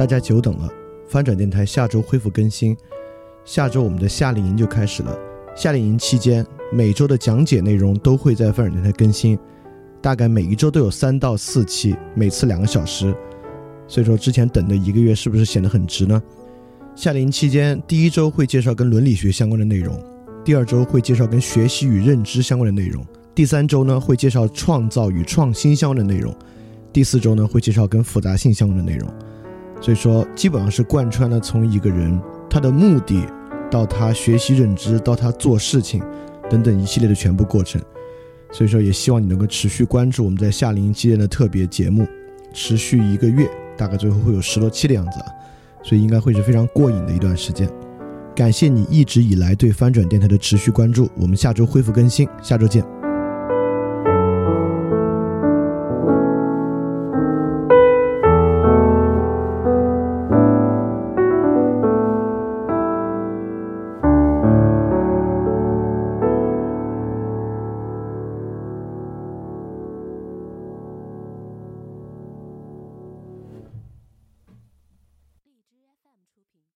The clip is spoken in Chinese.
大家久等了，翻转电台下周恢复更新。下周我们的夏令营就开始了。夏令营期间，每周的讲解内容都会在翻转电台更新，大概每一周都有三到四期，每次两个小时。所以说，之前等的一个月是不是显得很值呢？夏令营期间，第一周会介绍跟伦理学相关的内容，第二周会介绍跟学习与认知相关的内容，第三周呢会介绍创造与创新相关的内容，第四周呢会介绍跟复杂性相关的内容。所以说，基本上是贯穿了从一个人他的目的，到他学习认知，到他做事情，等等一系列的全部过程。所以说，也希望你能够持续关注我们在夏令营期间的特别节目，持续一个月，大概最后会有十多期的样子啊，所以应该会是非常过瘾的一段时间。感谢你一直以来对翻转电台的持续关注，我们下周恢复更新，下周见。